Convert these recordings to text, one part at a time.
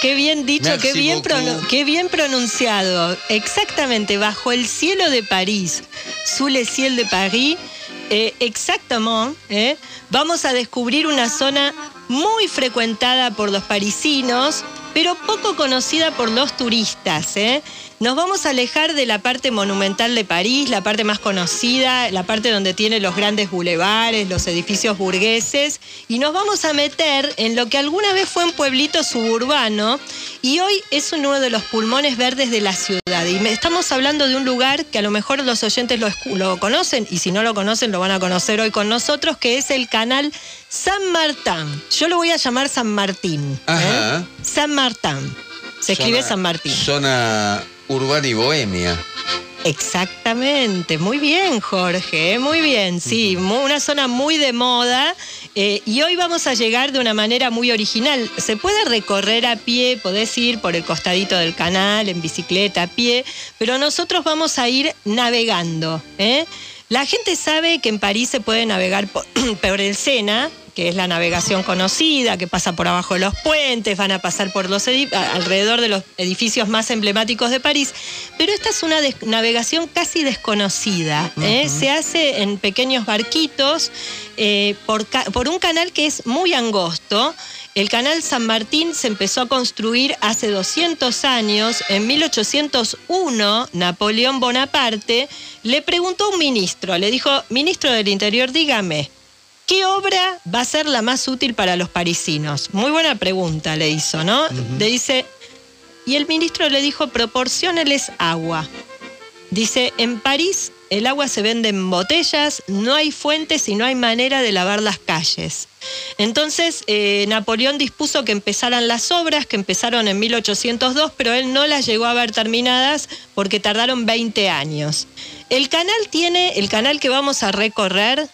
Qué bien dicho, qué bien, qué bien pronunciado. Exactamente, bajo el cielo de París, sous le ciel de Paris, eh, exactamente, ¿eh? vamos a descubrir una zona muy frecuentada por los parisinos, pero poco conocida por los turistas. ¿eh? Nos vamos a alejar de la parte monumental de París, la parte más conocida, la parte donde tiene los grandes bulevares, los edificios burgueses, y nos vamos a meter en lo que alguna vez fue un pueblito suburbano y hoy es uno de los pulmones verdes de la ciudad. Y estamos hablando de un lugar que a lo mejor los oyentes lo, lo conocen, y si no lo conocen lo van a conocer hoy con nosotros, que es el canal San Martín. Yo lo voy a llamar San Martín. ¿eh? San Martín. Se escribe San Martín. Zona urbana y bohemia. Exactamente, muy bien Jorge, muy bien, sí, una zona muy de moda eh, y hoy vamos a llegar de una manera muy original. Se puede recorrer a pie, podés ir por el costadito del canal, en bicicleta, a pie, pero nosotros vamos a ir navegando. ¿eh? La gente sabe que en París se puede navegar por, por el Sena, que es la navegación conocida, que pasa por abajo de los puentes, van a pasar por los alrededor de los edificios más emblemáticos de París, pero esta es una navegación casi desconocida. ¿eh? Se hace en pequeños barquitos eh, por, por un canal que es muy angosto. El canal San Martín se empezó a construir hace 200 años. En 1801, Napoleón Bonaparte le preguntó a un ministro, le dijo, ministro del Interior, dígame, ¿Qué obra va a ser la más útil para los parisinos? Muy buena pregunta le hizo, ¿no? Le dice, y el ministro le dijo, proporcioneles agua. Dice, en París el agua se vende en botellas, no hay fuentes y no hay manera de lavar las calles. Entonces eh, Napoleón dispuso que empezaran las obras, que empezaron en 1802, pero él no las llegó a ver terminadas porque tardaron 20 años. El canal tiene, el canal que vamos a recorrer,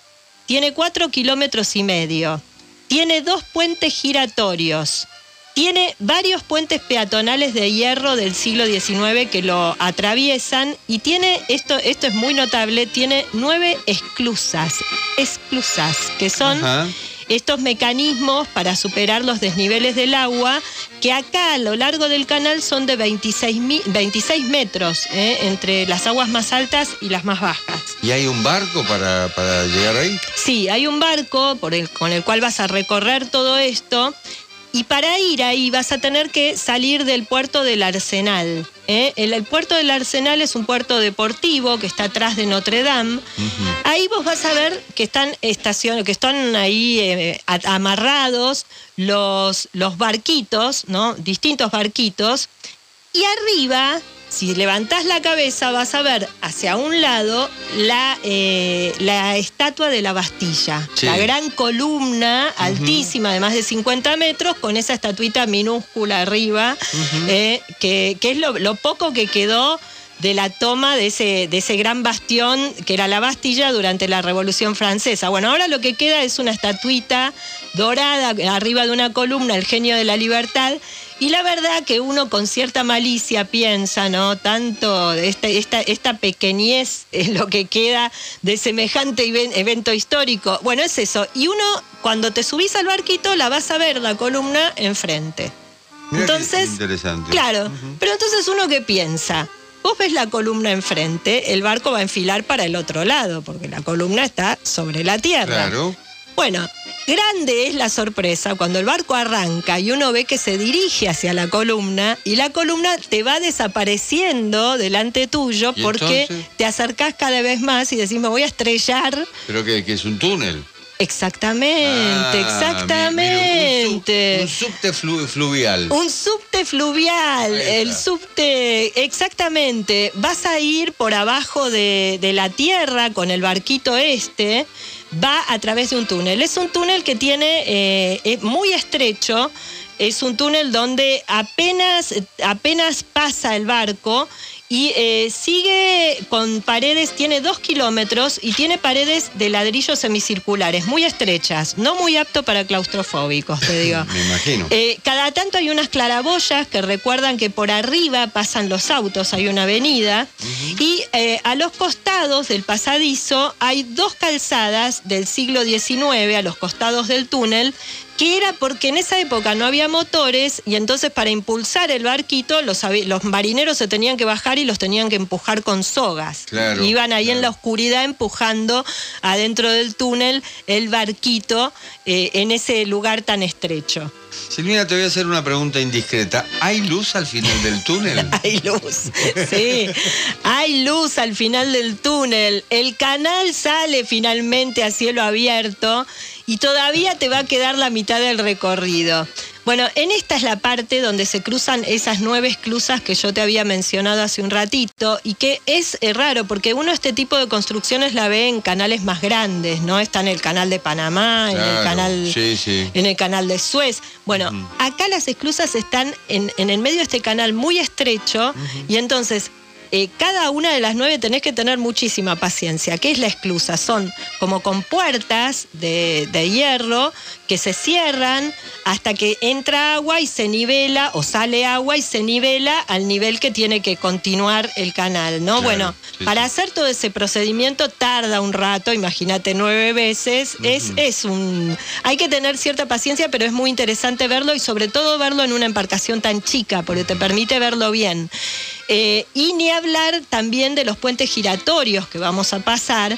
tiene cuatro kilómetros y medio, tiene dos puentes giratorios, tiene varios puentes peatonales de hierro del siglo XIX que lo atraviesan y tiene, esto, esto es muy notable, tiene nueve esclusas, esclusas, que son estos mecanismos para superar los desniveles del agua, que acá a lo largo del canal son de 26, 26 metros, ¿eh? entre las aguas más altas y las más bajas. ¿Y hay un barco para, llegar ahí? Sí, hay un barco por el, con el cual vas a recorrer todo esto. Y para ir ahí vas a tener que salir del puerto del Arsenal. ¿Eh? El, puerto del Arsenal es un puerto deportivo que está atrás de Notre Dame. Ahí vos vas a ver que están estaciones, que están ahí eh, amarrados los, los barquitos, ¿no? Distintos barquitos. Y arriba si levantás la cabeza vas a ver hacia un lado la, eh, la estatua de la Bastilla, la gran columna altísima de más de 50 metros con esa estatuita minúscula arriba, eh, que, es lo, poco que quedó de la toma de ese, de ese gran bastión que era la Bastilla durante la Revolución Francesa. Bueno, ahora lo que queda es una estatuita dorada arriba de una columna, el genio de la libertad, y la verdad que uno con cierta malicia piensa, ¿no? Tanto esta, esta, esta pequeñez es lo que queda de semejante evento histórico. Bueno, es eso. Y uno, cuando te subís al barquito, la vas a ver la columna enfrente. entonces, interesante. claro, pero entonces uno que piensa, vos ves la columna enfrente, el barco va a enfilar para el otro lado, porque la columna está sobre la tierra. Claro. Bueno, grande es la sorpresa cuando el barco arranca y uno ve que se dirige hacia la columna y la columna te va desapareciendo delante tuyo porque te acercás cada vez más y decís, me voy a estrellar. ¿Pero que, es un túnel? Exactamente, ah, exactamente. un, subte fluvial. Un subte fluvial, el subte, exactamente. Vas a ir por abajo de, de la tierra con el barquito este va a través de un túnel. Es un túnel que tiene eh, muy estrecho, es un túnel donde apenas, apenas pasa el barco y eh, sigue con paredes, tiene dos kilómetros y tiene paredes de ladrillos semicirculares, muy estrechas, no muy apto para claustrofóbicos, te digo. Me imagino. Eh, cada tanto hay unas claraboyas que recuerdan que por arriba pasan los autos, hay una avenida, y eh, a los costados del pasadizo hay dos calzadas del siglo XIX, a los costados del túnel, que era porque en esa época no había motores y entonces para impulsar el barquito los, marineros se tenían que bajar y los tenían que empujar con sogas. Claro, Iban ahí en la oscuridad empujando adentro del túnel el barquito eh, en ese lugar tan estrecho. Silvina, te voy a hacer una pregunta indiscreta. ¿Hay luz al final del túnel? Hay luz, sí. Hay luz al final del túnel. El canal sale finalmente a cielo abierto y todavía te va a quedar la mitad del recorrido. Bueno, en esta es la parte donde se cruzan esas nueve esclusas que yo te había mencionado hace un ratito y que es eh, raro porque uno este tipo de construcciones la ve en canales más grandes, ¿no? Está en el canal de Panamá, en el canal Sí, sí. en el canal de Suez. Bueno, acá las esclusas están en, en el medio de este canal muy estrecho y entonces eh, cada una de las nueve tenés que tener muchísima paciencia. ¿Qué es la esclusa? Son como con puertas de, de hierro que se cierran hasta que entra agua y se nivela o sale agua y se nivela al nivel que tiene que continuar el canal, ¿no? Claro, bueno, sí, para hacer todo ese procedimiento tarda un rato, imagínate nueve veces, es, es un... Hay que tener cierta paciencia, pero es muy interesante verlo y sobre todo verlo en una embarcación tan chica, porque te permite verlo bien. Eh, y ni hablar también de los puentes giratorios que vamos a pasar,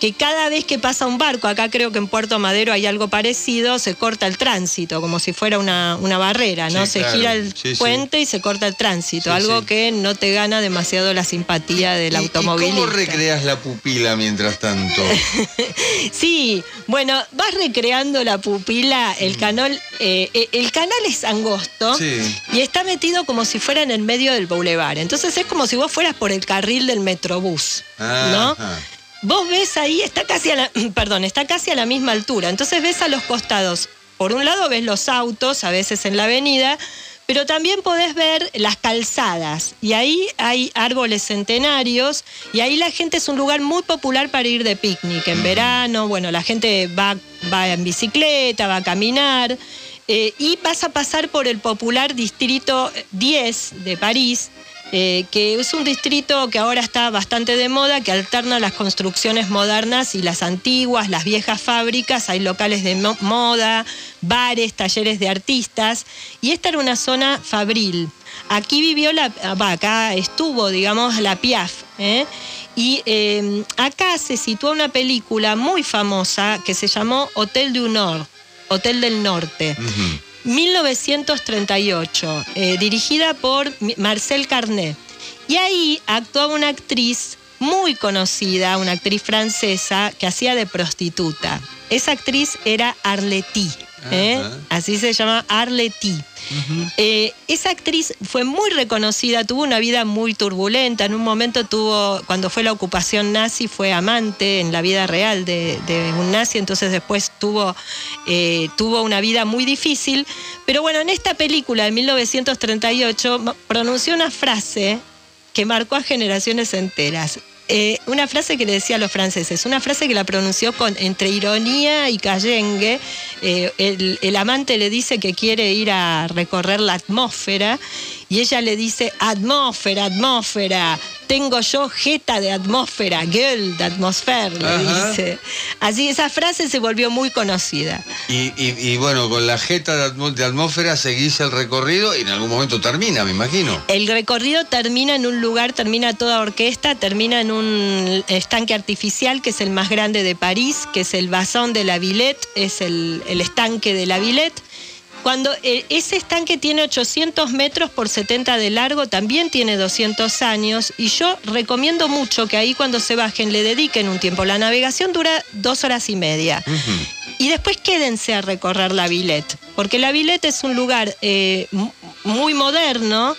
que cada vez que pasa un barco, acá creo que en Puerto Madero hay algo parecido, se corta el tránsito, como si fuera una, una barrera, ¿no? Sí, se claro. gira el Sí, sí. puente y se corta el tránsito, algo que no te gana demasiado la simpatía del ¿Y- automovilista. ¿Y cómo recreas la pupila mientras tanto? Sí, bueno, vas recreando la pupila, el canal, eh, eh, el canal es angosto y está metido como si fuera en el medio del boulevard. Entonces es como si vos fueras por el carril del metrobús, ¿no? Ajá. Vos ves ahí, está casi a la, perdón, está casi a la misma altura. Entonces ves a los costados. Por un lado ves los autos, a veces en la avenida, pero también podés ver las calzadas. Y ahí hay árboles centenarios y ahí la gente es un lugar muy popular para ir de picnic. En verano, bueno, la gente va, va en bicicleta, va a caminar. eh, y vas a pasar por el popular distrito 10 de París, eh, que es un distrito que ahora está bastante de moda, que alterna las construcciones modernas y las antiguas, las viejas fábricas, hay locales de mo- moda, bares, talleres de artistas, y esta era una zona fabril. Aquí vivió la, va, acá estuvo, digamos, la Piaf, ¿eh? y eh, acá se sitúa una película muy famosa que se llamó Hotel du Nord, Hotel del Norte. 1938, eh, dirigida por Marcel Carnet. Y ahí actuaba una actriz muy conocida, una actriz francesa que hacía de prostituta. Esa actriz era Arletty, ¿eh? Así se llama Arletty. Eh, esa actriz fue muy reconocida, tuvo una vida muy turbulenta. En un momento tuvo, cuando fue la ocupación nazi, fue amante en la vida real de, de un nazi, entonces después tuvo, eh, tuvo una vida muy difícil. Pero bueno, en esta película de 1938 ma- pronunció una frase que marcó a generaciones enteras. Eh, una frase que le decía a los franceses, una frase que la pronunció con entre ironía y cayengue. Eh, el, el amante le dice que quiere ir a recorrer la atmósfera y ella le dice, atmósfera, atmósfera, tengo yo jeta de atmósfera, girl de atmósfera, le dice. Así esa frase se volvió muy conocida. Y, y- y bueno, con la jeta de, atmósfera seguís el recorrido y en algún momento termina, me imagino. El recorrido termina en un lugar, termina toda orquesta, termina en un estanque artificial que es el más grande de París, que es el Bassin de la Villette, es el, el estanque de la Villette. Cuando eh, ese estanque tiene 800 metros por 70 de largo, también tiene 200 años, y yo recomiendo mucho que ahí cuando se bajen le dediquen un tiempo. La navegación dura dos horas y media. Y después quédense a recorrer la Villette, porque la Villette es un lugar eh, mu- muy moderno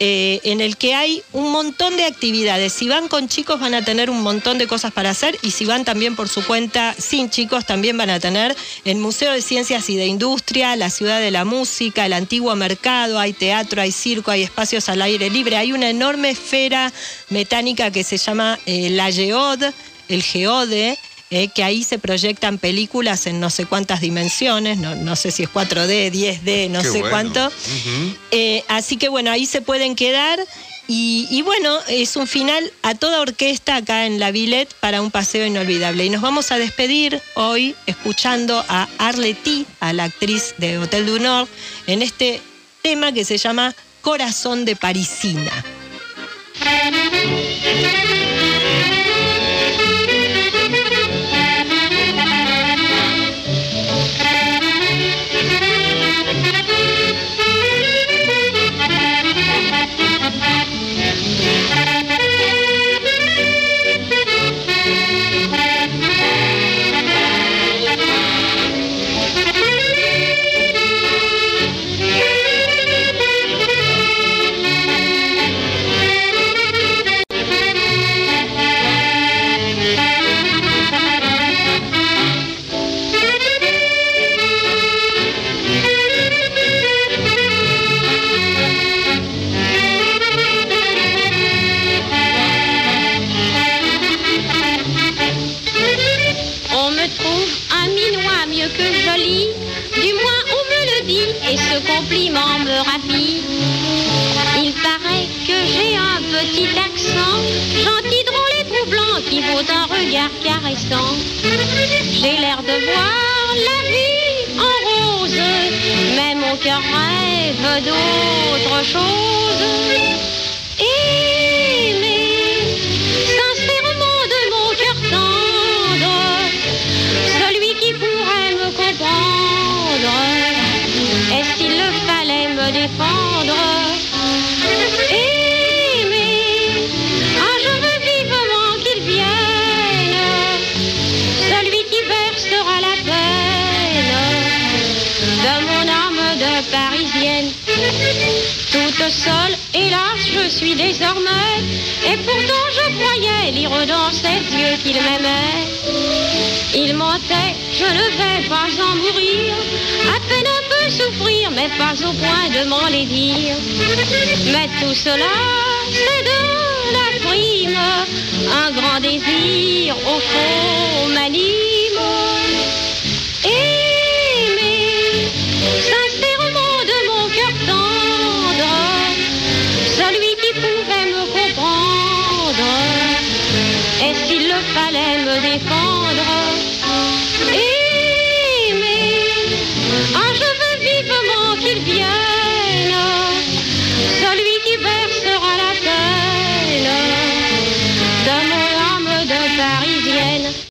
eh, en el que hay un montón de actividades. Si van con chicos van a tener un montón de cosas para hacer y si van también por su cuenta sin chicos también van a tener el Museo de Ciencias y de Industria, la Ciudad de la Música, el antiguo mercado, hay teatro, hay circo, hay espacios al aire libre, hay una enorme esfera metánica que se llama eh, la Geode, el Geode, eh, que ahí se proyectan películas en no sé cuántas dimensiones, no, no sé si es 4D, 10D, no Qué sé bueno. cuánto. Eh, así que bueno, ahí se pueden quedar Y, bueno, es un final a toda orquesta acá en la Villette para un paseo inolvidable. Y nos vamos a despedir hoy escuchando a Arletty, a la actriz de Hotel du Nord, en este tema que se llama Corazón de Parisina. J'ai l'air de voir la vie en rose, mais mon cœur rêve d'autre chose. Suis désormais. Et pourtant je croyais lire dans ses yeux qu'il m'aimait. Il mentait, je ne vais pas en mourir. À peine un peu souffrir, mais pas au point de m'en les dire. Mais tout cela, c'est de la prime. Un grand désir, au fond, m'anime. Aimer,